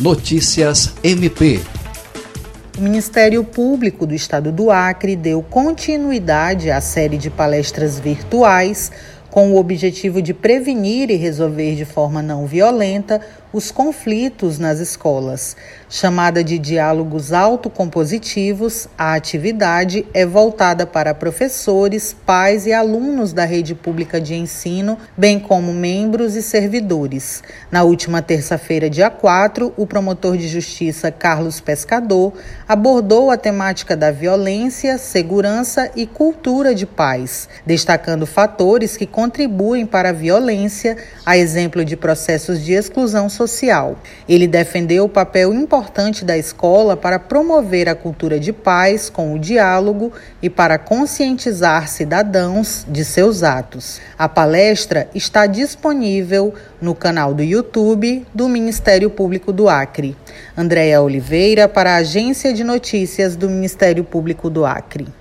Notícias MP. O Ministério Público do Estado do Acre deu continuidade à série de palestras virtuais com o objetivo de prevenir e resolver de forma não violenta os conflitos nas escolas. Chamada de diálogos autocompositivos, a atividade é voltada para professores, pais e alunos da rede pública de ensino, bem como membros e servidores. Na última terça-feira, dia 4, o promotor de justiça Carlos Pescador abordou a temática da violência, segurança e cultura de paz, destacando fatores que contribuem para a violência, a exemplo de processos de exclusão social. Ele defendeu o papel importante da escola para promover a cultura de paz com o diálogo e para conscientizar cidadãos de seus atos. A palestra está disponível no canal do YouTube do Ministério Público do Acre. Andréa Oliveira para a Agência de Notícias do Ministério Público do Acre.